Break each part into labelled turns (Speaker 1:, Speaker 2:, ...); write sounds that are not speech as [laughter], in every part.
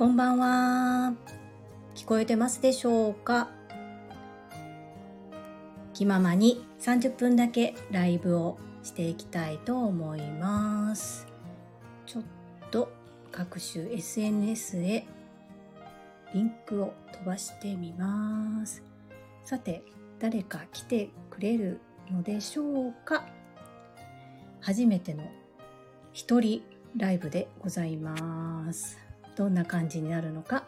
Speaker 1: こんばんは。聞こえてますでしょうか？気ままに30分だけライブをしていきたいと思います。ちょっと各種 SNS へリンクを飛ばしてみます。さて、誰か来てくれるのでしょうか？初めての一人ライブでございます。どんな感じになるのか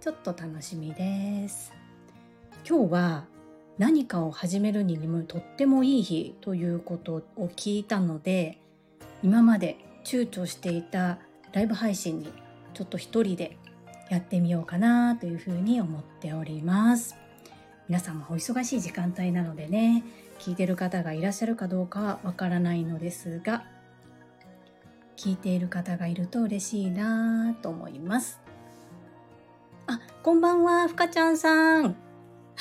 Speaker 1: ちょっと楽しみです。今日は何かを始めるにもとってもいい日ということを聞いたので今まで躊躇していたライブ配信にちょっと一人でやってみようかなというふうに思っております皆さんもお忙しい時間帯なのでね聞いてる方がいらっしゃるかどうかはわからないのですが聞いている方がいると嬉しいなと思いますあこんばんはふかちゃんさん [laughs]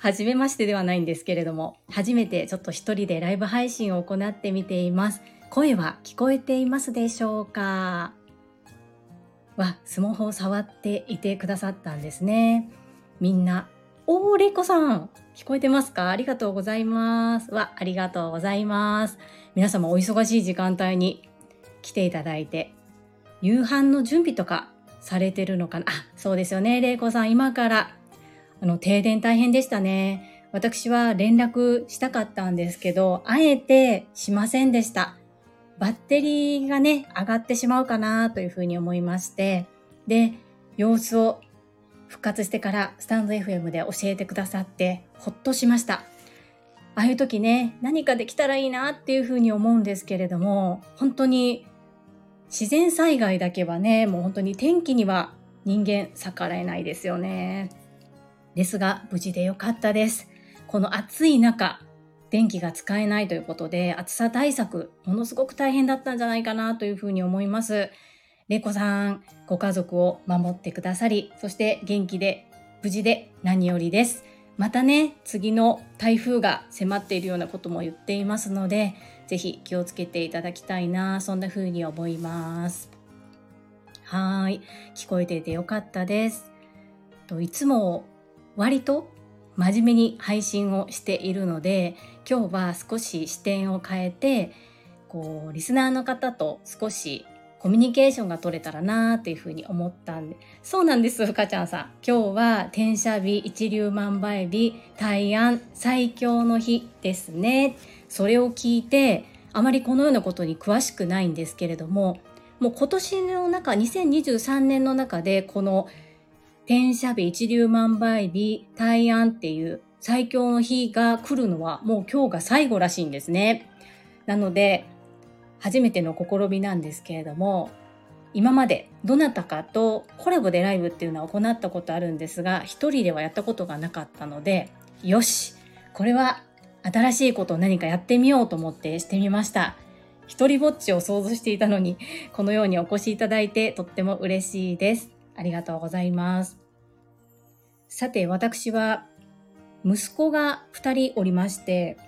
Speaker 1: はじめましてではないんですけれども初めてちょっと一人でライブ配信を行ってみています声は聞こえていますでしょうか？わ、スマホを触っていてくださったんですね。みんな、おー、れいこさん、聞こえてますか？ありがとうございます。わ、ありがとうございます。皆様お忙しい時間帯に来ていただいて、夕飯の準備とかされてるのかな？あ、そうですよね、れいこさん、今から、あの、停電大変でしたね。私は連絡したかったんですけど、あえてしませんでした。バッテリーがね、上がってしまうかなというふうに思いまして、で、様子を復活してからスタンド FM で教えてくださってほっとしました。ああいう時ね、何かできたらいいなっていうふうに思うんですけれども、本当に自然災害だけはね、もう本当に天気には人間逆らえないですよね。ですが、無事でよかったです。この暑い中、電気が使えないということで、暑さ対策、ものすごく大変だったんじゃないかなというふうに思います。れこさん、ご家族を守ってくださり、そして元気で、無事で何よりです。またね、次の台風が迫っているようなことも言っていますので、ぜひ気をつけていただきたいな、そんな風に思います。はい、聞こえててよかったです。といつも割と真面目に配信をしているので今日は少し視点を変えてこうリスナーの方と少しコミュニケーションが取れたらなーっていうふうに思ったんで。そうなんですふかちゃんさん。今日は転写日一粒万倍日大安最強の日ですね。それを聞いてあまりこのようなことに詳しくないんですけれどももう今年の中2023年の中でこの天赦日、一粒万倍日、大安っていう最強の日が来るのはもう今日が最後らしいんですね。なので、初めての試みなんですけれども、今までどなたかとコラボでライブっていうのは行ったことあるんですが、一人ではやったことがなかったので、よしこれは新しいことを何かやってみようと思ってしてみました。一人ぼっちを想像していたのに、[laughs] このようにお越しいただいてとっても嬉しいです。ありがとうございます。さて、私は息子が2人おりまして、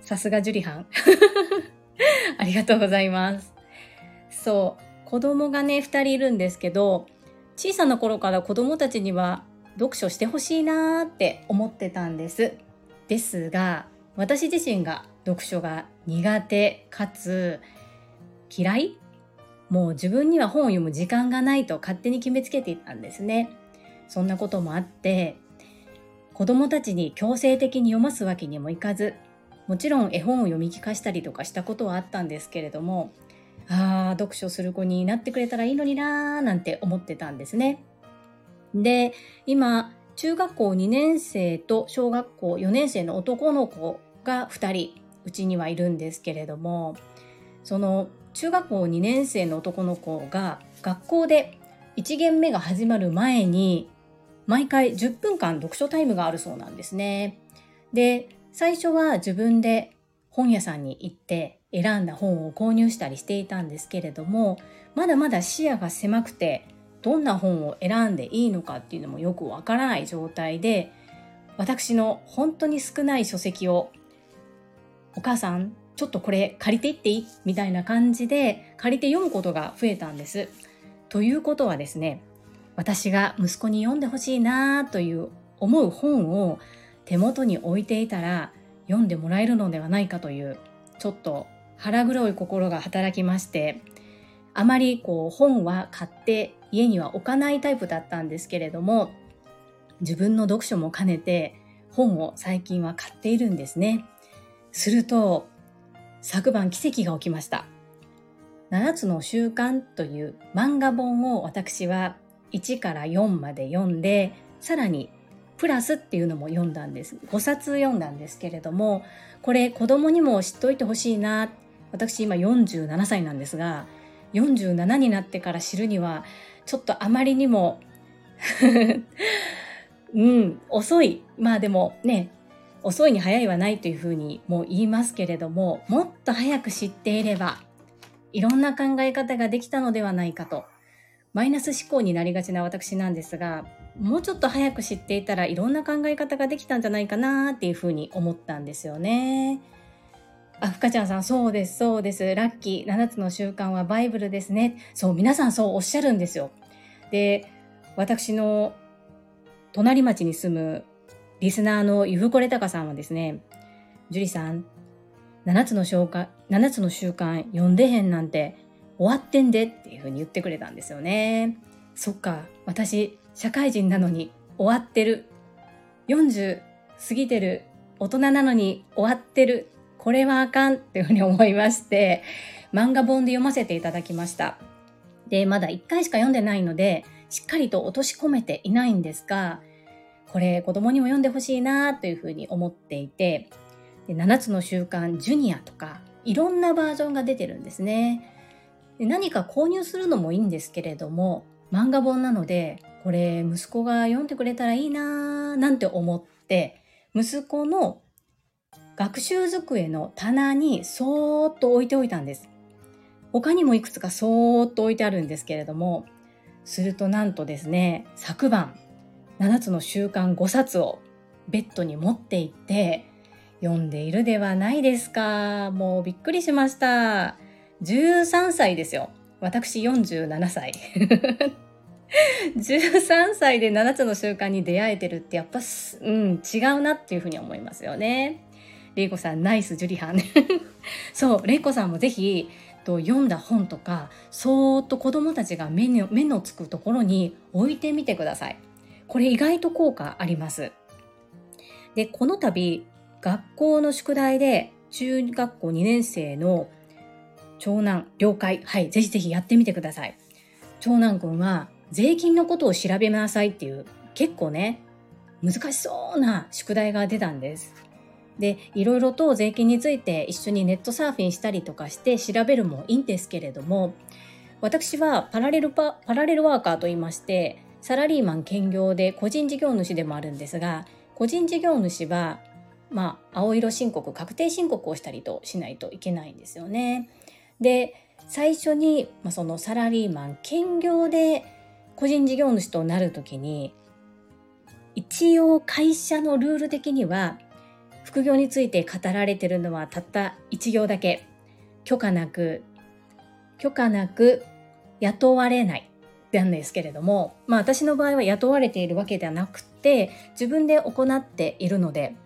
Speaker 1: さすがジュリハン。[laughs] [laughs] ありがとうございます。そう、子供がね、2人いるんですけど、小さな頃から子供たちには読書してほしいなーって思ってたんです。ですが、私自身が読書が苦手かつ嫌い？もう自分には本を読む時間がないと勝手に決めつけていたんですね。そんなこともあって子供たちに強制的に読ますわけにもいかずもちろん絵本を読み聞かしたりとかしたことはあったんですけれどもああ読書する子になってくれたらいいのになーなんて思ってたんですね。で今中学校2年生と小学校4年生の男の子が2人うちにはいるんですけれどもその中学校2年生の男の子が学校で1限目が始まる前に毎回10分間読書タイムがあるそうなんですね。で、最初は自分で本屋さんに行って選んだ本を購入したりしていたんですけれども、まだまだ視野が狭くて、どんな本を選んでいいのかっていうのもよくわからない状態で、私の本当に少ない書籍を、お母さん、ちょっとこれ借りていっていい？みたいな感じで借りて読むことが増えたんです。ということはですね、私が息子に読んでほしいなという思う本を手元に置いていたら読んでもらえるのではないかというちょっと腹黒い心が働きましてあまりこう本は買って家には置かないタイプだったんですけれども自分の読書も兼ねて本を最近は買っているんですね。すると昨晩奇跡が起きました。7つの習慣という漫画本を私は1から4まで読んでさらにプラスっていうのも読んだんです。5冊読んだんですけれどもこれ子供にも知っておいてほしいな。私今47歳なんですが47になってから知るにはちょっとあまりにも [laughs] うん遅い。まあでもね遅いに早いはないというふうにもう言いますけれどももっと早く知っていればいろんな考え方ができたのではないかとマイナス思考になりがちな私なんですがもうちょっと早く知っていたらいろんな考え方ができたんじゃないかなっていうふうに思ったんですよね。あ、ふかちゃんさん、そうです、そうです。ラッキー、7つの習慣はバイブルですね。そう、皆さんそうおっしゃるんですよ。で、私の隣町に住むリスナーのゆふこれたかさんはですね、樹里さん、7つの習慣、7つの習慣読んでへんなんて終わってんでっていうふうに言ってくれたんですよね。そっか、私、社会人なのに終わってる。40過ぎてる。大人なのに終わってる。これはあかんっていうふうに思いまして、漫画本で読ませていただきました。で、まだ1回しか読んでないので、しっかりと落とし込めていないんですが、これ子供にも読んでほしいなというふうに思っていて、で7つの習慣ジュニアとか、いろんなバージョンが出てるんですね。で何か購入するのもいいんですけれども、漫画本なのでこれ息子が読んでくれたらいいなーなんて思って息子の学習机の棚にそーっと置いておいたんです。他にもいくつかそーっと置いてあるんですけれども、するとなんとですね、昨晩7つの習慣5冊をベッドに持って行って読んでいるではないですか。もうびっくりしました。13歳ですよ。私47歳。13歳で7つの習慣に出会えてるってやっぱ、うん、違うなっていうふうに思いますよね。レイコさん、ナイスジュリハン。[laughs] そう、レイコさんもぜひ、と読んだ本とか、そーっと子供たちが目の目のつくところに置いてみてください。これ意外と効果あります。で、この度、学校の宿題で中学校2年生の長男、了解。はい、ぜひぜひやってみてください。長男くんは税金のことを調べなさいっていう結構ね難しそうな宿題が出たんです。でいろいろと税金について一緒にネットサーフィンしたりとかして調べるもいいんですけれども私はパラレルパパラレルワーカーと言いましてサラリーマン兼業で個人事業主でもあるんですが個人事業主はまあ青色申告確定申告をしたりとしないといけないんですよね。で最初に、まあ、そのサラリーマン兼業で個人事業主となるときに一応会社のルール的には副業について語られてるのはたった1行だけ。許可なく許可なく雇われない。なんですけれどもまあ私の場合は雇われているわけではなくて自分で行っているので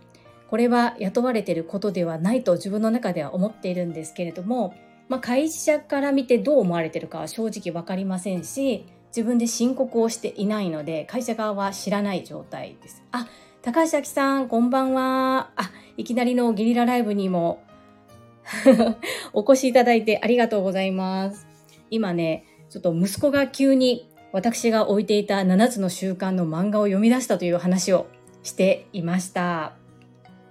Speaker 1: これは雇われていることではないと自分の中では思っているんですけれども、まあ、会社から見てどう思われているかは正直分かりませんし自分で申告をしていないので会社側は知らない状態です。あ高橋明さんこんばんは。あいきなりのゲリラライブにも [laughs] お越しいただいてありがとうございます。今ねちょっと息子が急に私が置いていた7つの習慣の漫画を読み出したという話をしていました。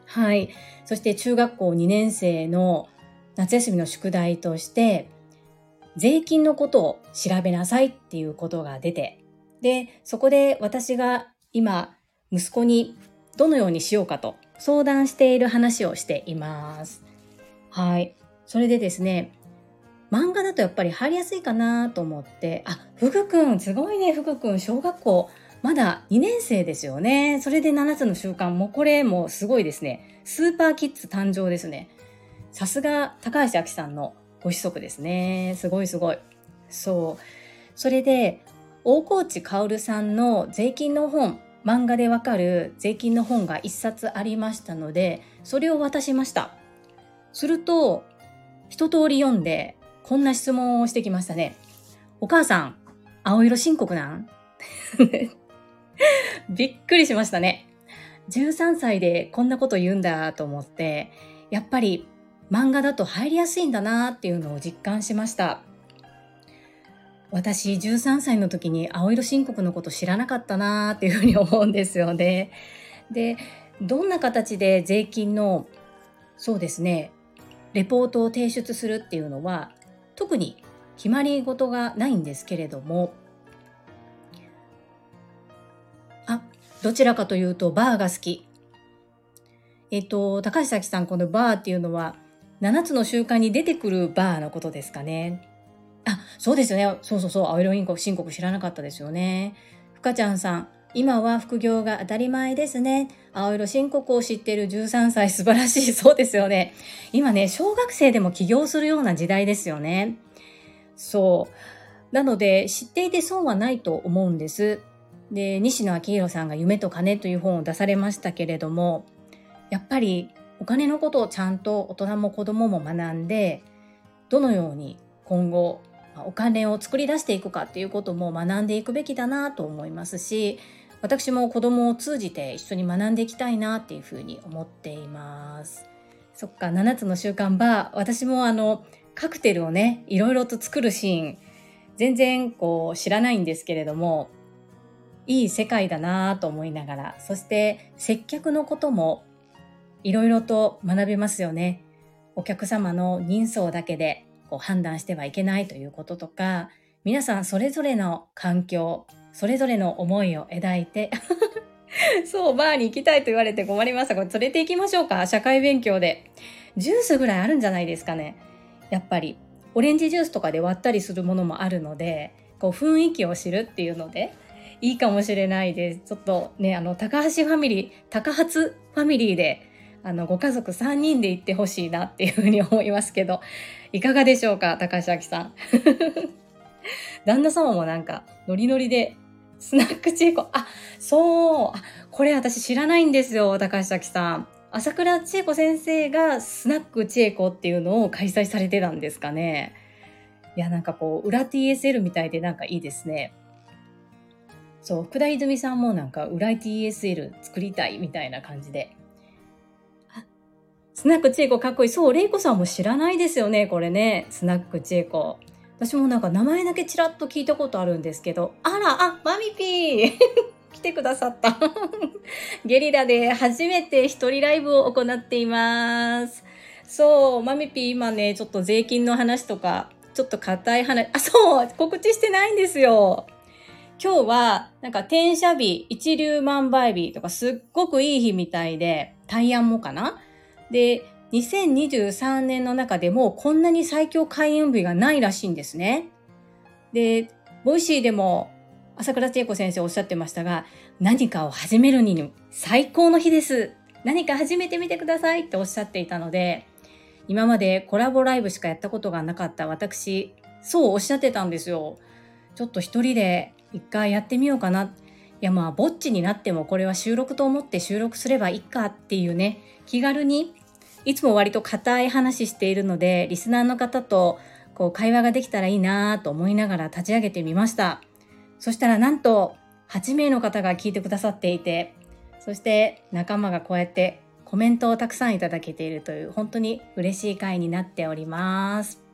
Speaker 1: はい。そして中学校2年生の夏休みの宿題として税金のことを調べなさいっていうことが出て、で、そこで私が今、息子にどのようにしようかと相談している話をしています。はい。それでですね、漫画だとやっぱり入りやすいかなと思って、あ、福くん、すごいね、福くん、小学校、まだ2年生ですよね。それで7つの習慣、もうこれもうすごいですね。スーパーキッズ誕生ですね。さすが高橋明さんのご子息ですね。すごいすごい。そう。それで、大河内薫さんの税金の本、漫画でわかる税金の本が一冊ありましたので、それを渡しました。すると、一通り読んで、こんな質問をしてきましたね。お母さん、青色申告なん？[laughs] びっくりしましたね。13歳でこんなこと言うんだと思って、やっぱり漫画だと入りやすいんだなっていうのを実感しました。私13歳の時に青色申告のこと知らなかったなっていうふうに思うんですよね。で、どんな形で税金のそうですね、レポートを提出するっていうのは特に決まり事がないんですけれども、あ、どちらかというとバーが好き。えっと、高橋咲さん、このバーっていうのは7つの習慣に出てくるバーのことですかね。あ、そうですよね。そうそうそう。青色申告申告知らなかったですよね。ふかちゃんさん、今は副業が当たり前ですね。青色申告を知っている13歳素晴らしい。そうですよね。今ね、小学生でも起業するような時代ですよね。そう。なので、知っていて損はないと思うんです。で、西野昭弘さんが夢と金という本を出されましたけれども、やっぱりお金のことをちゃんと大人も子供も学んでどのように今後お金を作り出していくかっていうことも学んでいくべきだなと思いますし私も子供を通じて一緒に学んでいきたいなっていうふうに思っています。そっか7つの習慣バー私もあのカクテルをねいろいろと作るシーン全然こう知らないんですけれどもいい世界だなと思いながらそして接客のこともいろいろと学べますよね。お客様の人相だけでこう判断してはいけないということとか、皆さんそれぞれの環境、それぞれの思いを描いて [laughs] そう、バーに行きたいと言われて困りました。これ連れて行きましょうか社会勉強で。ジュースぐらいあるんじゃないですかね。やっぱり。オレンジジュースとかで割ったりするものもあるので、こう雰囲気を知るっていうので、いいかもしれないです。ちょっとね、あの、高橋ファミリー、高発ファミリーであの、ご家族3人で行ってほしいなっていうふうに思いますけど、いかがでしょうか、高橋明さん。[laughs] 旦那様もなんか、ノリノリで、スナックチェコ、あ、そう、あ、これ私知らないんですよ、高橋明さん。朝倉千恵子先生がスナック千恵子っていうのを開催されてたんですかね。いや、なんかこう、裏 TSL みたいでなんかいいですね。そう、福田泉さんもなんか裏 TSL 作りたいみたいな感じでスナックチェコかっこいい。そう、レイコさんも知らないですよね、これね。スナックチェコ。私もなんか名前だけちらっと聞いたことあるんですけど、あら、あ、マミピー [laughs] 来てくださった。[laughs] ゲリラで初めて一人ライブを行っています。そう、マミピー今ね、ちょっと税金の話とか、ちょっと硬い話、あ、そう、告知してないんですよ。今日は、なんか転写日、一粒万倍日とかすっごくいい日みたいで、大安もかなで、2023年の中でもこんなに最強開運日がないらしいんですね。で、 Voicy でも朝倉千恵子先生おっしゃってましたが、何かを始めるに最高の日です。何か始めてみてくださいっておっしゃっていたので、今までコラボライブしかやったことがなかった私、そうおっしゃってたんですよ。ちょっと一人で一回やってみようかな。いやまあ、ぼっちになってもこれは収録と思って収録すればいいかっていうね、気軽にいつも割と硬い話しているので、リスナーの方とこう会話ができたらいいなと思いながら立ち上げてみました。そしたらなんと8名の方が聞いてくださっていて、そして仲間がこうやってコメントをたくさんいただけているという本当に嬉しい回になっております。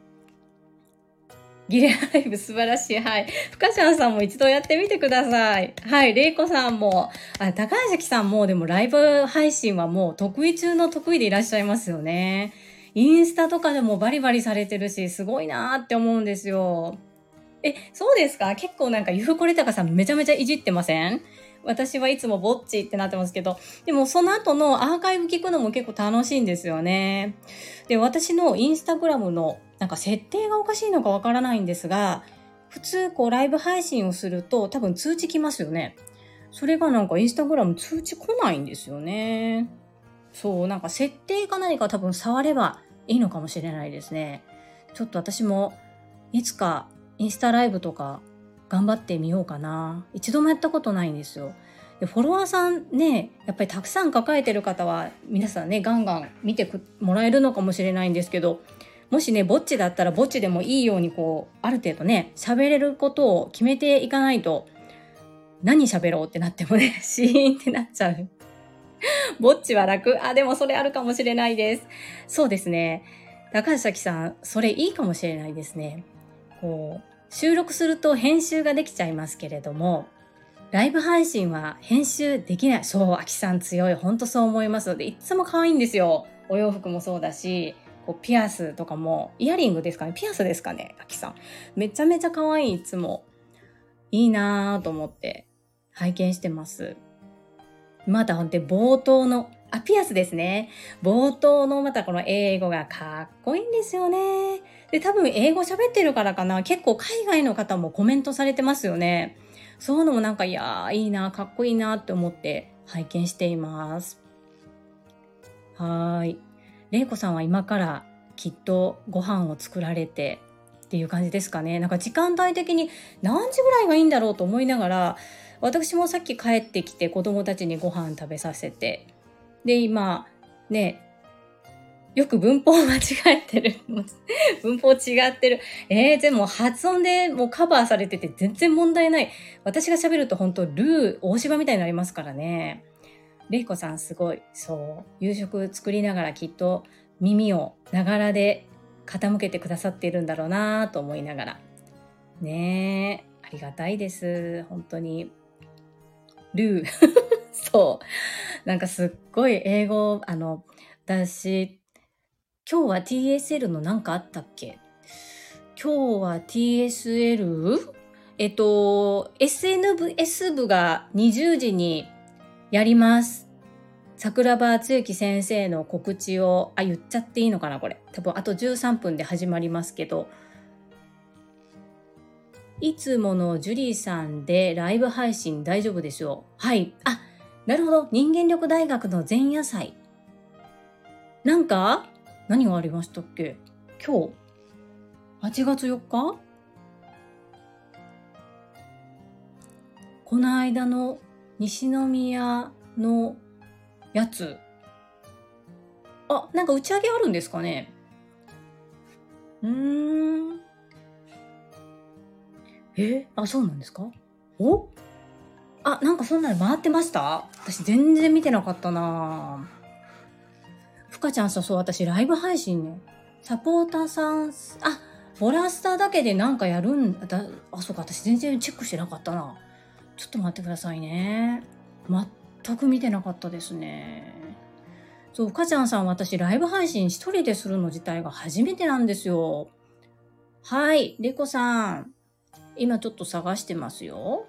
Speaker 1: ギレライブ素晴らしい。はい。深ちゃんさんも一度やってみてください。はい。れいこさんも、あ、高橋さんもでもライブ配信はもう得意中の得意でいらっしゃいますよね。インスタとかでもバリバリされてるし、すごいなーって思うんですよ。え、そうですか？結構なんか、ゆふこれたかさんめちゃめちゃいじってません？私はいつもぼっちってなってますけど、でもその後のアーカイブ聞くのも結構楽しいんですよね。で、私のインスタグラムのなんか設定がおかしいのかわからないんですが、普通こうライブ配信をすると多分通知来ますよね。それがなんかインスタグラム通知来ないんですよね。そう、なんか設定か何か多分触ればいいのかもしれないですね。ちょっと私もいつかインスタライブとか頑張ってみようかな。一度もやったことないんですよ。でフォロワーさんね、やっぱりたくさん抱えてる方は皆さんね、ガンガン見てもらえるのかもしれないんですけど、もしね、ぼっちだったらぼっちでもいいようにこう、ある程度ね、喋れることを決めていかないと、何喋ろうってなってもね、シーンってなっちゃう。ぼっちは楽あ、でもそれあるかもしれないです。そうですね。高橋さん、それいいかもしれないですね。こう、収録すると編集ができちゃいますけれども、ライブ配信は編集できない。そう、アキさん強い。ほんとそう思いますので、いつも可愛いんですよ。お洋服もそうだし、こうピアスとかも、イヤリングですかね？ピアスですかね？アキさん。めちゃめちゃ可愛い、いつも。いいなぁと思って拝見してます。またほんと冒頭の、あ、ピアスですね。冒頭のまたこの英語がかっこいいんですよね。で、多分英語喋ってるからかな。結構海外の方もコメントされてますよね。そういうのもなんか、いやー、いいな、かっこいいなって思って拝見しています。はい。れいこさんは今からきっとご飯を作られてっていう感じですかね。なんか時間帯的に何時ぐらいがいいんだろうと思いながら、私もさっき帰ってきて子供たちにご飯食べさせて、で、今、ね、よく文法間違えてる。[laughs] 文法違ってる。えー、でも発音でもうカバーされてて全然問題ない。私が喋ると本当ルー、大芝みたいになりますからね。れいこさんすごい。そう。夕食作りながらきっと耳をながらで傾けてくださっているんだろうなと思いながら。ねえ、ありがたいです。本当に。ルー。[laughs] そう。なんかすっごい英語、あの、私、今日は TSL の何かあったっけ？今日は TSL? えっと、SNS 部が20時にやります。桜庭つゆき先生の告知を、あ、言っちゃっていいのかなこれ。多分あと13分で始まりますけど、いつものジュリーさんでライブ配信大丈夫でしょうはい。あ、なるほど。人間力大学の前夜祭。なんか、何がありましたっけ？今日 ?8 月4日？この間の西宮のやつ。あ、なんか打ち上げあるんですかねうーん。えあ、そうなんですか？お？あ、なんかそんなの回ってました？私全然見てなかったなふかちゃんさ、そう、私ライブ配信ね、サポーターさん、あ、ボラスターだけでなんかやるんだ、あ、そうか、私全然チェックしてなかったな。ちょっと待ってくださいね。全く見てなかったですね。そう、かちゃんさん、私、ライブ配信一人でするの自体が初めてなんですよ。はい、れこさん。今ちょっと探してますよ。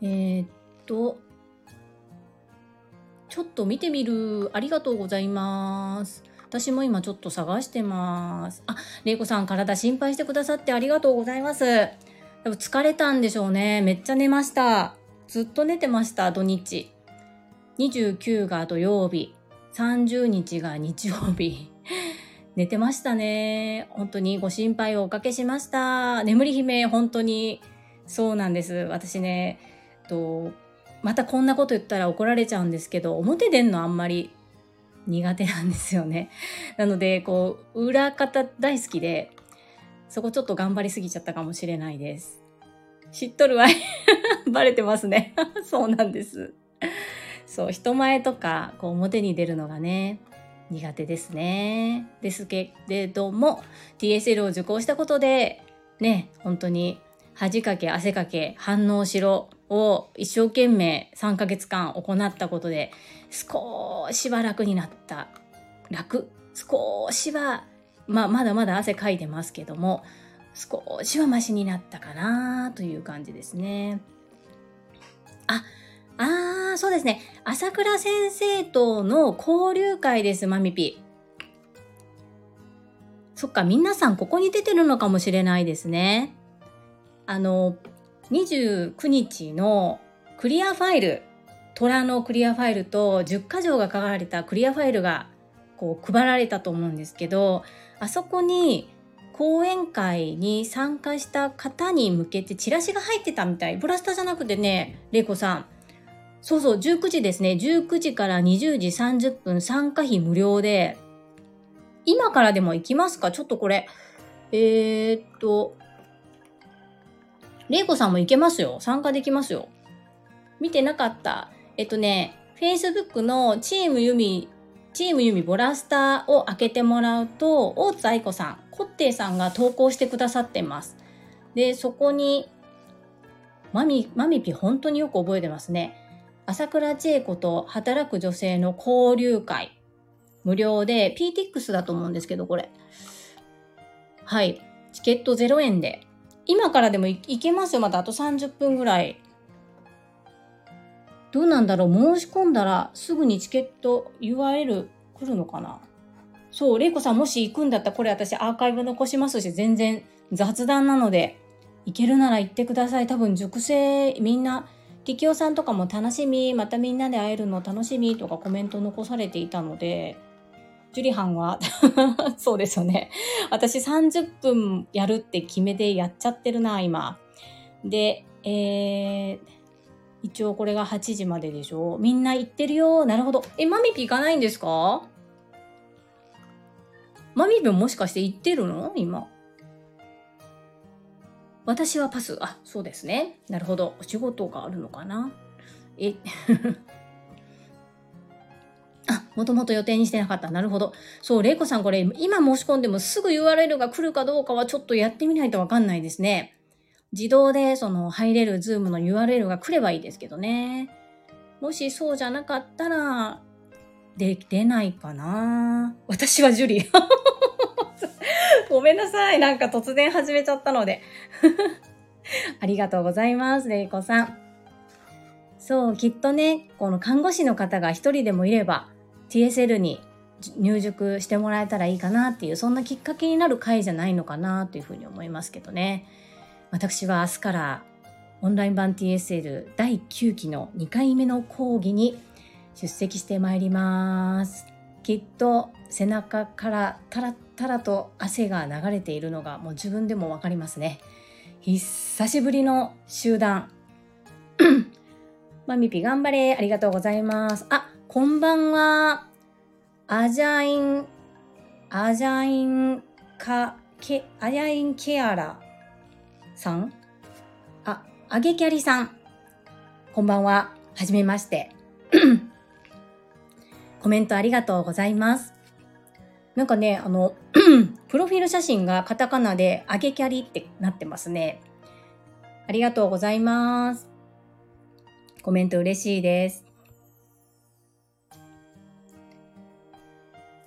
Speaker 1: えー、っと、ちょっと見てみる。ありがとうございます。私も今ちょっと探してます。あ、れいこさん体心配してくださってありがとうございます。多分疲れたんでしょうね。めっちゃ寝ました。ずっと寝てました、土日。29が土曜日。30日が日曜日。[laughs] 寝てましたね。本当にご心配をおかけしました。眠り姫、本当にそうなんです。私ね、とまたこんなこと言ったら怒られちゃうんですけど、表出んのあんまり苦手なんですよね。なので、こう、裏方大好きで、そこちょっと頑張りすぎちゃったかもしれないです。知っとるわい。[laughs] バレてますね。[laughs] そうなんです。そう、人前とか、こう、表に出るのがね、苦手ですね。ですけれども、TSL を受講したことで、ね、本当に恥かけ汗かけ反応しろを一生懸命3ヶ月間行ったことで少しは楽になった楽少しはまあまだまだ汗かいてますけども少しはマシになったかなという感じですね。ああーそうですね。朝倉先生との交流会ですマミピ。そっか皆さんここに出てるのかもしれないですね。あの29日のクリアファイル虎のクリアファイルと10箇条が書かれたクリアファイルがこう配られたと思うんですけどあそこに講演会に参加した方に向けてチラシが入ってたみたい。ブラスターじゃなくてね、れいこさん。そうそう、19時ですね。19時から20時30分参加費無料で、今からでも行きますか？ちょっとこれ、えー、っと、れいこさんも行けますよ。参加できますよ。見てなかった。えっとね、Facebook のチームユミ、チームユミボラスターを開けてもらうと、大津愛子さん、コッテイさんが投稿してくださってます。で、そこに、マミ、マミピ本当によく覚えてますね。朝倉千恵子と働く女性の交流会。無料で、PTX だと思うんですけど、これ。はい。チケット0円で。今からでも行けますよ。またあと30分ぐらい。どうなんだろう申し込んだらすぐにチケット URL 来るのかなそう、れいこさんもし行くんだったらこれ私アーカイブ残しますし、全然雑談なので、行けるなら行ってください。多分熟成みんな力夫さんとかも楽しみ、またみんなで会えるの楽しみとかコメント残されていたので、ジュリハンは [laughs] そうですよね。私30分やるって決めてやっちゃってるな、今。で、えー、一応これが8時まででしょみんな行ってるよ。なるほど。え、マミピ行かないんですか？マミピもしかして行ってるの？今。私はパス。あ、そうですね。なるほど。お仕事があるのかな？え、[laughs] あ、もともと予定にしてなかった。なるほど。そう、れいこさんこれ、今申し込んでもすぐ URL が来るかどうかはちょっとやってみないとわかんないですね。自動でその入れる Zoom の URL が来ればいいですけどね。もしそうじゃなかったら、で、出ないかな私はジュリー。ごめんなさい。なんか突然始めちゃったので。[laughs] ありがとうございます、れいこさん。そう、きっとね、この看護師の方が一人でもいれば、TSL に入塾してもらえたらいいかなっていう、そんなきっかけになる回じゃないのかなというふうに思いますけどね。私は明日からオンライン版 TSL 第9期の2回目の講義に出席してまいります。きっと背中からタラッタラと汗が流れているのがもう自分でもわかりますね。久しぶりの集団。マミピ頑張れ。ありがとうございます。あ、こんばんは。アジャイン、アジャインカ、ケ、アジャインケアラさん？あ、あげキャリさん。こんばんは。はじめまして。[coughs] コメントありがとうございます。なんかね、あの、[clears throat] プロフィール写真がカタカナであげキャリってなってますね。ありがとうございます。コメント嬉しいです。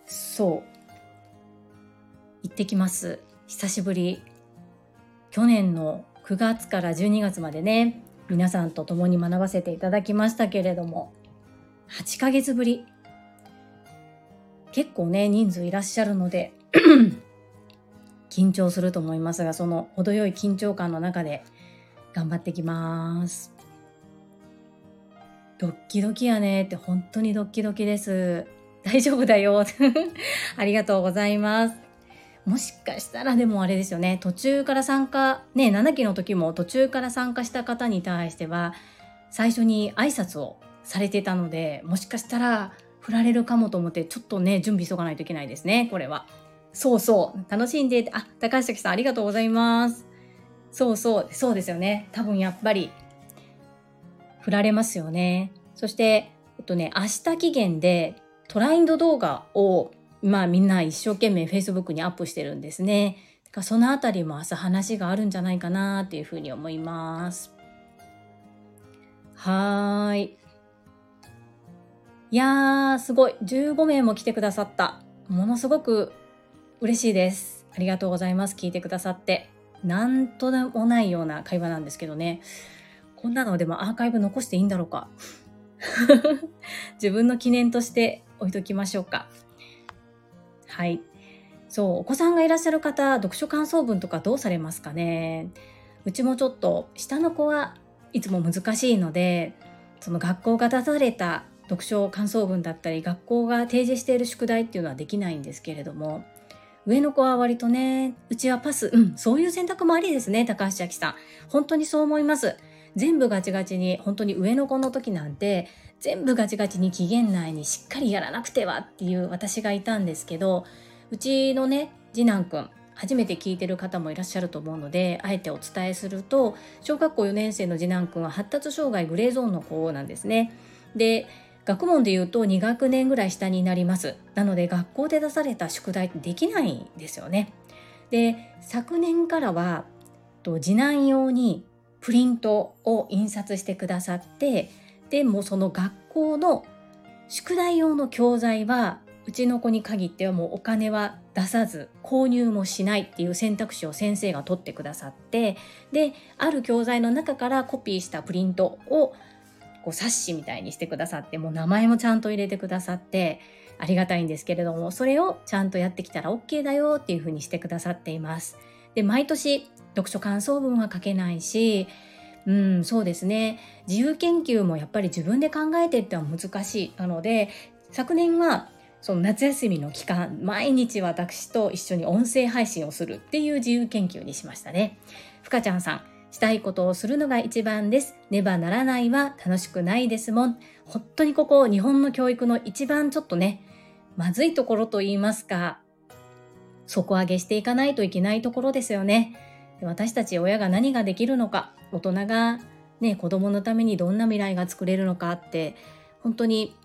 Speaker 1: そう。行ってきます。久しぶり。去年の9月から12月までね、皆さんと共に学ばせていただきましたけれども、8ヶ月ぶり。結構ね、人数いらっしゃるので緊張すると思いますが、その程よい緊張感の中で頑張ってきます。ドッキドキやねって本当にドッキドキです。大丈夫だよ。[laughs] ありがとうございます。もしかしたらでもあれですよね途中から参加ね7期の時も途中から参加した方に対しては最初に挨拶をされてたのでもしかしたら振られるかもと思ってちょっとね準備急がないといけないですねこれはそうそう楽しんであ高橋さんありがとうございますそうそうそうですよね多分やっぱり振られますよねそしてえっとね明日期限でトラインド動画をまあみんな一生懸命 Facebook にアップしてるんですね。かそのあたりも明日話があるんじゃないかなっていうふうに思います。はーい。いやー、すごい。15名も来てくださった。ものすごく嬉しいです。ありがとうございます。聞いてくださって。なんとでもないような会話なんですけどね。こんなのでもアーカイブ残していいんだろうか。[laughs] 自分の記念として置いときましょうか。はい。そう、お子さんがいらっしゃる方、読書感想文とかどうされますかねうちもちょっと、下の子はいつも難しいので、その学校が出された読書感想文だったり、学校が提示している宿題っていうのはできないんですけれども、上の子は割とね、うちはパス、うん、そういう選択もありですね、高橋明さん。本当にそう思います。全部ガチガチに、本当に上の子の時なんて、全部ガチガチに期限内にしっかりやらなくてはっていう私がいたんですけど、うちのね、次男くん、初めて聞いてる方もいらっしゃると思うのであえてお伝えすると小学校4年生の次男くんは発達障害グレーゾーンの子なんですね。で学問で言うと2学年ぐらい下になります。なので学校で出された宿題ってできないんですよね。で昨年からは次男用にプリントを印刷してくださってでもその学校の宿題用の教材はうちの子に限ってはもうお金は出さず購入もしないっていう選択肢を先生が取ってくださってである教材の中からコピーしたプリントをこう冊子みたいにしてくださってもう名前もちゃんと入れてくださってありがたいんですけれどもそれをちゃんとやってきたら OK だよっていうふうにしてくださっています。で毎年読書感想文は書けないしうんそうですね自由研究もやっぱり自分で考えてっては難しいなので昨年はその夏休みの期間毎日私と一緒に音声配信をするっていう自由研究にしましたね。ふかちゃんさんしたいことをするのが一番です。ねばならないは楽しくないですもん。本当にここ日本の教育の一番ちょっとね、まずいところと言いますか、底上げしていかないといけないところですよね。私たち親が何ができるのか、大人がね、子供のためにどんな未来が作れるのかって、本当に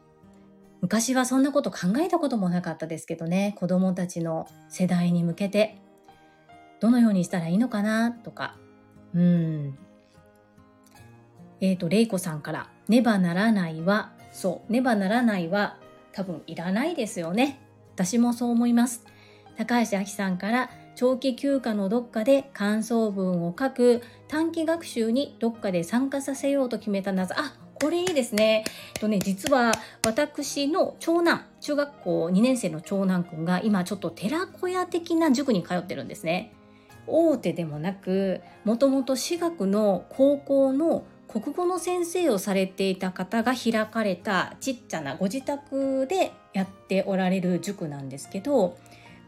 Speaker 1: 昔はそんなこと考えたこともなかったですけどね、子供たちの世代に向けて、どのようにしたらいいのかなとか、うん。えっ、ー、と、れいこさんから、ねばならないは、そう、ねばならないは多分いらないですよね。私もそう思います。高橋明さんから、長期休暇のどっかで感想文を書く短期学習にどっかで参加させようと決めた謎。あ、これいいですね。えっとね、実は私の長男、中学校2年生の長男くんが今ちょっと寺子屋的な塾に通ってるんですね。大手でもなくもともと私学の高校の国語の先生をされていた方が開かれたちっちゃなご自宅でやっておられる塾なんですけど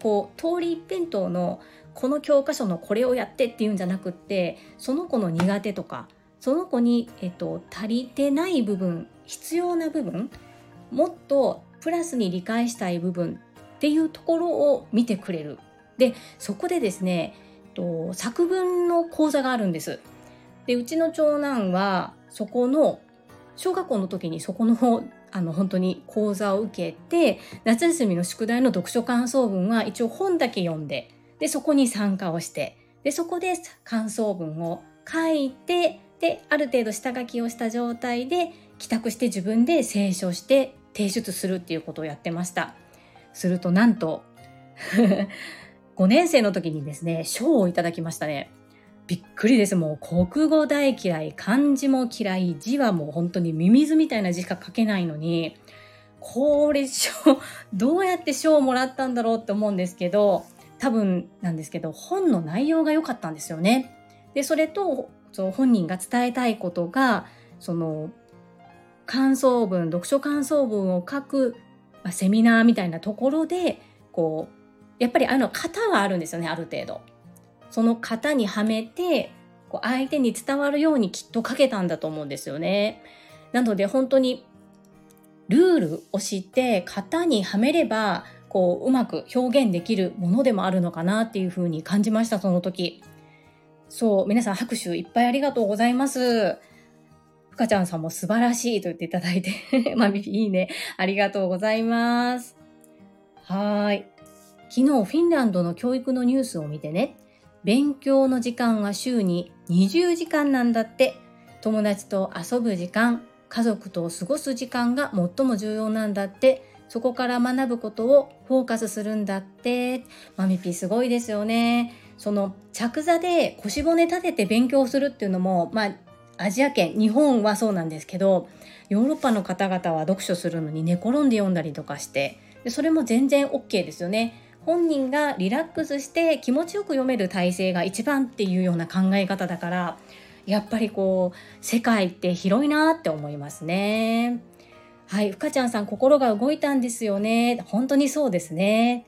Speaker 1: こう通り一辺倒のこの教科書のこれをやってっていうんじゃなくってその子の苦手とかその子に、えっと、足りてない部分必要な部分もっとプラスに理解したい部分っていうところを見てくれる。でそこでですねと作文の講座があるんです。でうちの長男はそこの小学校の時にそこのあの本当に講座を受けて夏休みの宿題の読書感想文は一応本だけ読んででそこに参加をしてでそこで感想文を書いてである程度下書きをした状態で帰宅して自分で清書して提出するっていうことをやってました。するとなんと5年生の時にですね、賞をいただきましたね。びっくりです。もう国語大嫌い、漢字も嫌い、字はもう本当にミミズみたいな字しか書けないのに、これ賞、どうやって賞をもらったんだろうって思うんですけど、多分なんですけど、本の内容が良かったんですよね。で、それと、そ本人が伝えたいことが、その、感想文、読書感想文を書く、まあ、セミナーみたいなところで、こう、やっぱりあの型はあるんですよねある程度。その型にはめてこう相手に伝わるようにきっと書けたんだと思うんですよね。なので本当にルールを知って型にはめればこううまく表現できるものでもあるのかなっていうふうに感じましたその時。そう皆さん拍手いっぱいありがとうございます。ふかちゃんさんも素晴らしいと言っていただいて [laughs] まみぴいいね。ありがとうございます。はい。昨日フィンランドの教育のニュースを見てね、勉強の時間は週に20時間なんだって、友達と遊ぶ時間、家族と過ごす時間が最も重要なんだって、そこから学ぶことをフォーカスするんだって、マミピすごいですよね。その着座で腰骨立てて勉強するっていうのも、まあ、アジア圏、日本はそうなんですけど、ヨーロッパの方々は読書するのに寝転んで読んだりとかして、でそれも全然 OK ですよね。本人がリラックスして気持ちよく読める体制が一番っていうような考え方だからやっぱりこう世界って広いなって思いますね。はい、ふかちゃんさん心が動いたんですよね。本当にそうですね。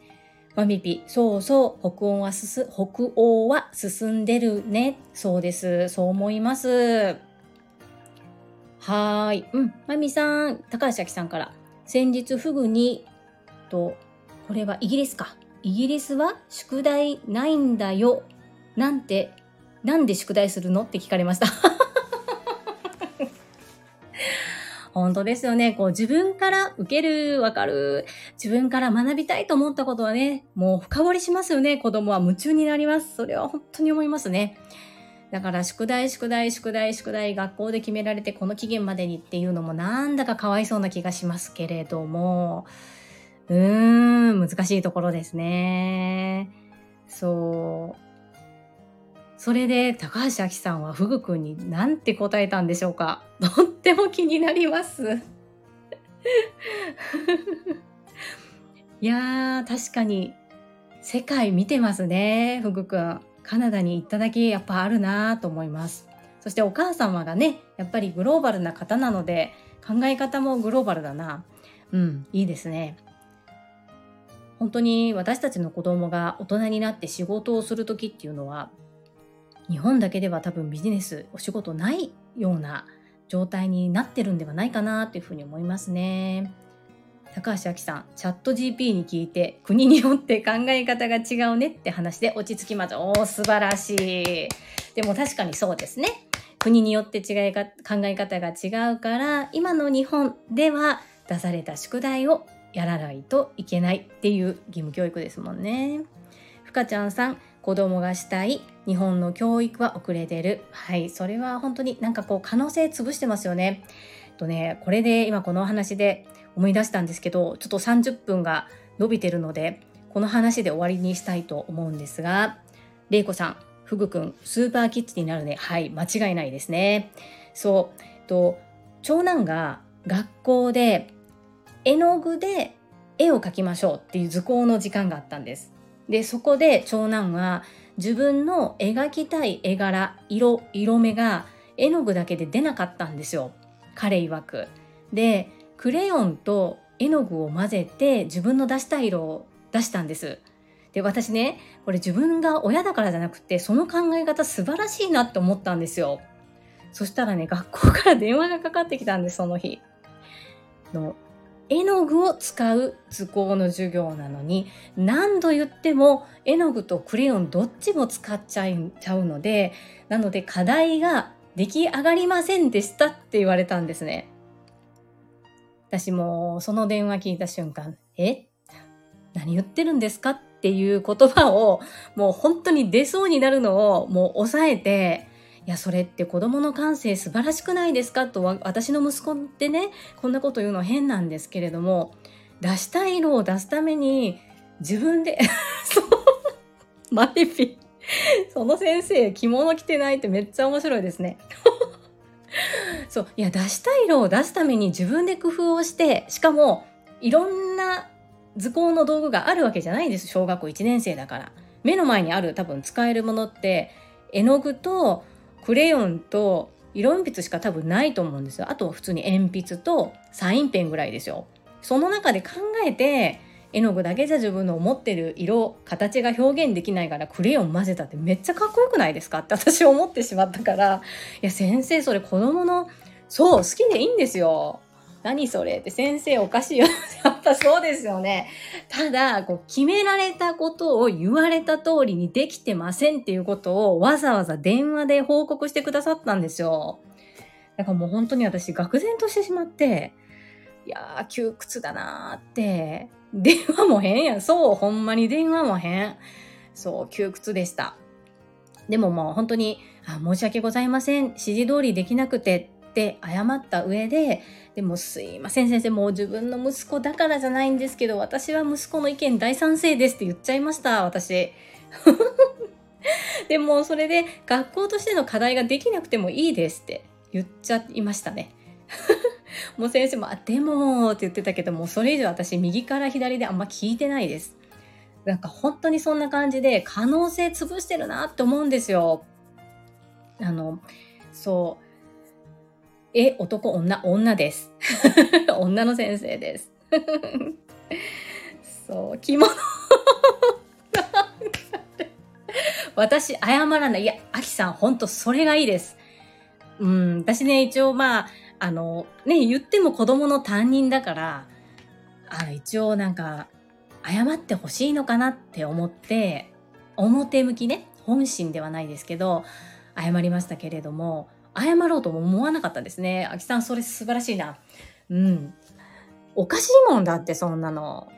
Speaker 1: マミピ、そうそう、北欧はす、北欧は進んでるね。そうです。そう思います。はーい。うん。マミさん、高橋明さんから。先日、フグに、と、これはイギリスか。イギリスは宿題ないんだよ。なんて、なんで宿題するの？って聞かれました。[laughs] 本当ですよね。こう自分から受ける、わかる。自分から学びたいと思ったことはね、もう深掘りしますよね。子供は夢中になります。それは本当に思いますね。だから宿題、宿題、宿題、宿題、学校で決められてこの期限までにっていうのもなんだかかわいそうな気がしますけれども、うーん、難しいところですね。そう。それで高橋明さんはフグくんに何て答えたんでしょうか？[laughs] とっても気になります。[laughs] いやー、確かに世界見てますね、フグくん。カナダに行っただけやっぱあるなと思います。そしてお母様がね、やっぱりグローバルな方なので、考え方もグローバルだな。うん、いいですね。本当に私たちの子供が大人になって仕事をする時っていうのは日本だけでは多分ビジネスお仕事ないような状態になってるんではないかなというふうに思いますね。高橋明さん、チャット GP に聞いて国によって考え方が違うねって話で落ち着きました。おー、素晴らしい。でも確かにそうですね。国によって違いが考え方が違うから、今の日本では出された宿題をやらないといけないっていう義務教育ですもんね。ふかちゃんさん、子供がしたい日本の教育は遅れてる。はい、それは本当になんかこう可能性潰してますよね。とね、これで今この話で思い出したんですけど、ちょっと30分が伸びてるので、この話で終わりにしたいと思うんですが、れいこさん、ふぐくん、スーパーキッズになるね。はい、間違いないですね。そう、と長男が学校で絵の具で絵を描きましょうっていう図工の時間があったんです。でそこで長男は自分の描きたい絵柄色色目が絵の具だけで出なかったんですよ彼曰く。でクレヨンと絵の具を混ぜて自分の出したい色を出したんです。で私ねこれ自分が親だからじゃなくてその考え方素晴らしいなって思ったんですよ。そしたらね学校から電話がかかってきたんですその日。の絵の具を使う図工の授業なのに何度言っても絵の具とクレヨンどっちも使っちゃいちゃうのでなので課題が出来上がりませんでしたって言われたんですね。私もその電話聞いた瞬間え？何言ってるんですか？っていう言葉をもう本当に出そうになるのをもう抑えていやそれって子供の感性素晴らしくないですか？と私の息子ってねこんなこと言うの変なんですけれども出したい色を出すために自分で [laughs] マテピその先生着物着てないってめっちゃ面白いですね。[laughs] そういや出したい色を出すために自分で工夫をしてしかもいろんな図工の道具があるわけじゃないです小学校1年生だから。目の前にある多分使えるものって絵の具とクレヨンと色鉛筆しか多分ないと思うんですよ。あとは普通に鉛筆とサインペンぐらいですよ。その中で考えて絵の具だけじゃ自分の思ってる色形が表現できないからクレヨン混ぜたってめっちゃかっこよくないですか？って私思ってしまったからいや先生それ子供のそう好きでいいんですよ何それ？って先生おかしいよ。[laughs] やっぱそうですよね。ただ、こう決められたことを言われた通りにできてませんっていうことをわざわざ電話で報告してくださったんですよ。だからもう本当に私、愕然としてしまって、いやー、窮屈だなーって。電話も変や。そう、ほんまに電話も変。そう、窮屈でした。でももう本当に、あ申し訳ございません。指示通りできなくてって謝った上で、でもすいません先生もう自分の息子だからじゃないんですけど私は息子の意見大賛成ですって言っちゃいました私。[laughs] でもそれで学校としての課題ができなくてもいいですって言っちゃいましたね。[laughs] もう先生も「あでも」って言ってたけどもそれ以上私右から左であんま聞いてないです。なんか本当にそんな感じで可能性潰してるなって思うんですよ。あのそう。え、男、女、女です。[laughs] 女の先生です。[laughs] そう、着物 [laughs] 私、謝らない。いや、アキさん、ほんとそれがいいです。うん、私ね、一応まあ、あの、ね、言っても子供の担任だから、あの一応なんか、謝ってほしいのかなって思って、表向きね、本心ではないですけど、謝りましたけれども、謝ろうとも思わなかったんですね。あきさん、それ素晴らしいな。うん。おかしいもんだって、そんなの。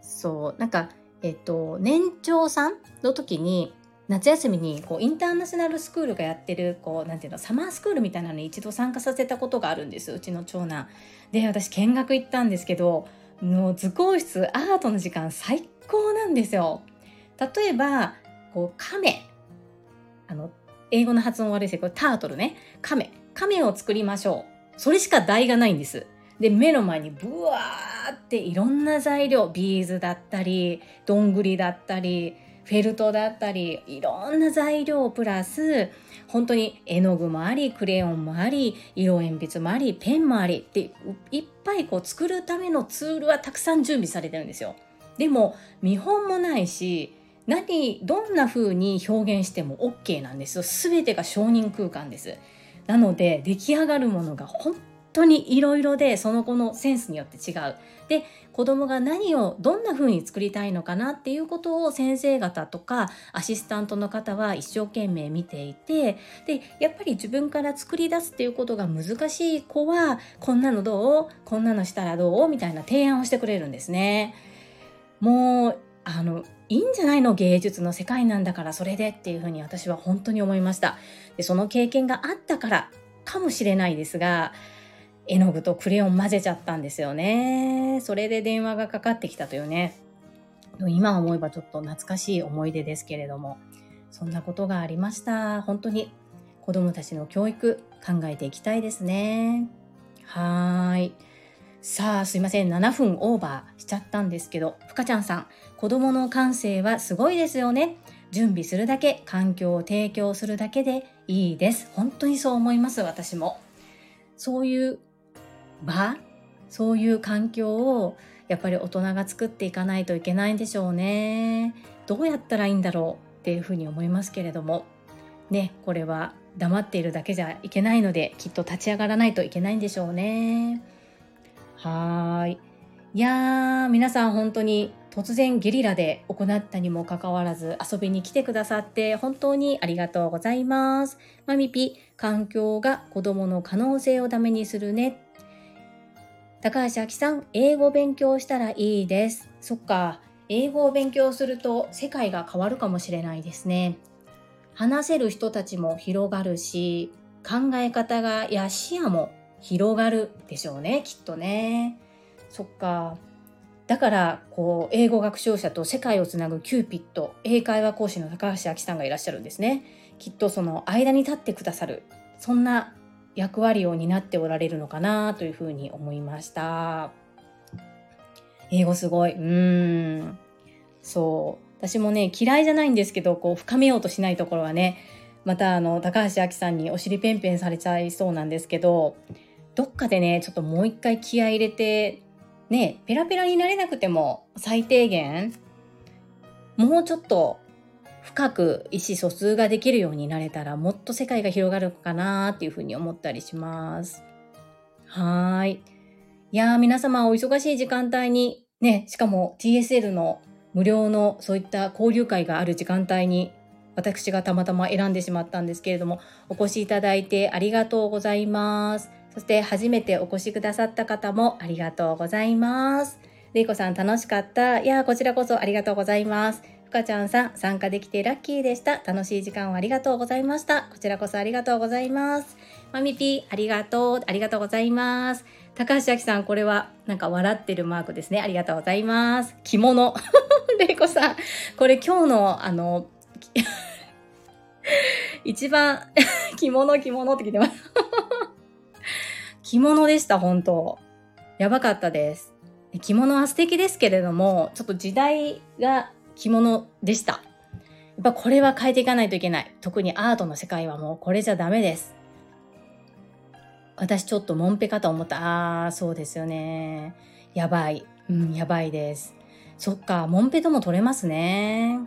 Speaker 1: そう。なんか、えっと、年長さんの時に、夏休みにこうインターナショナルスクールがやってるこうなんていうのサマースクールみたいなのに一度参加させたことがあるんですうちの長男。で私見学行ったんですけどもう図工室アートの時間最高なんですよ。例えばこう亀あの英語の発音悪いですけどタートルね亀亀を作りましょうそれしか台がないんです。で目の前にブワーっていろんな材料ビーズだったりどんぐりだったりフェルトだったりいろんな材料プラス本当に絵の具もありクレヨンもあり色鉛筆もありペンもありっていっぱいこう作るためのツールはたくさん準備されてるんですよ。でも見本もないし何どんな風に表現しても OK なんですよ。全てが承認空間です。なので出来上がるものが本当にいろいろでその子のセンスによって違う。で子供が何をどんな風に作りたいのかなっていうことを先生方とかアシスタントの方は一生懸命見ていてでやっぱり自分から作り出すっていうことが難しい子はこんなのどう？こんなのしたらどう？みたいな提案をしてくれるんですね。もうあのいいんじゃないの芸術の世界なんだからそれでっていうふうに私は本当に思いました。でその経験があったからかもしれないですが絵の具とクレヨン混ぜちゃったんですよね。それで電話がかかってきたというね。今思えばちょっと懐かしい思い出ですけれども、そんなことがありました。本当に子供たちの教育考えていきたいですね。はい。さあ、すいません。7分オーバーしちゃったんですけど、ふかちゃんさん、子供の感性はすごいですよね。準備するだけ、環境を提供するだけでいいです。本当にそう思います、私も。そういう場そういう環境をやっぱり大人が作っていかないといけないんでしょうね。どうやったらいいんだろうっていうふうに思いますけれどもねこれは黙っているだけじゃいけないのできっと立ち上がらないといけないんでしょうね。はいいやー皆さん本当に突然ゲリラで行ったにもかかわらず遊びに来てくださって本当にありがとうございます。マミピ環境が子供の可能性をダメにするね高橋明さん、英語勉強したらいいです。そっか、英語を勉強すると世界が変わるかもしれないですね。話せる人たちも広がるし、考え方がや視野も広がるでしょうね、きっとね。そっか。だから、こう、英語学習者と世界をつなぐキューピット、英会話講師の高橋明さんがいらっしゃるんですね。きっとその間に立ってくださる、そんな役割を担っておられるのかなというふうに思いました。英語すごい。うーん。そう。私もね、嫌いじゃないんですけど、こう、深めようとしないところはね、またあの、高橋明さんにお尻ペンペンされちゃいそうなんですけど、どっかでね、ちょっともう一回気合入れて、ね、ペラペラになれなくても、最低限、もうちょっと深く意思疎通ができるようになれたらもっと世界が広がるかなっていうふうに思ったりします。はい。いやー皆様お忙しい時間帯にね、しかも TSL の無料のそういった交流会がある時間帯に私がたまたま選んでしまったんですけれどもお越しいただいてありがとうございます。そして初めてお越しくださった方もありがとうございます。れいこさん楽しかった？いやこちらこそありがとうございます。ふかちゃんさん、参加できてラッキーでした。楽しい時間をありがとうございました。こちらこそありがとうございます。まみぴありがとう。ありがとうございます。高橋明さん、これはなんか笑ってるマークですね。ありがとうございます。着物。れいこさん、これ今日のあの、[laughs] 一番 [laughs] 着物着物って聞いてます着物でした、本当やばかったです。着物は素敵ですけれども、ちょっと時代が着物でした。やっぱこれは変えていかないといけない。特にアートの世界はもうこれじゃダメです。私ちょっとモンペかと思った。あー、そうですよね。やばい。うん、やばいです。そっか、モンペとも取れますね。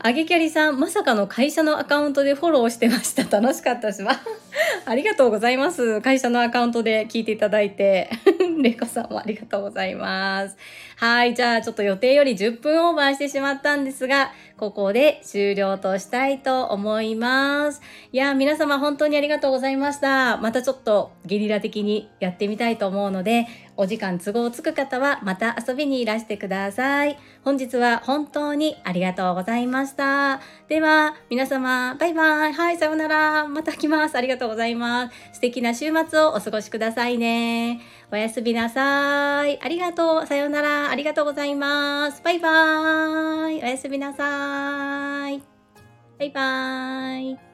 Speaker 1: あげキャリさん、まさかの会社のアカウントでフォローしてました。楽しかったですわ。[laughs] ありがとうございます。会社のアカウントで聞いていただいて。[laughs] レコさんもありがとうございます。はい。じゃあ、ちょっと予定より10分オーバーしてしまったんですが、ここで終了としたいと思います。いや、皆様本当にありがとうございました。またちょっとゲリラ的にやってみたいと思うので、お時間都合つく方はまた遊びにいらしてください。本日は本当にありがとうございました。では、皆様、バイバイ。はい、さようなら。また来ます。ありがとうございます。素敵な週末をお過ごしくださいね。おやすみなさい。ありがとう。さようなら。ありがとうございます。バイバイ。おやすみなさい。バイバイ。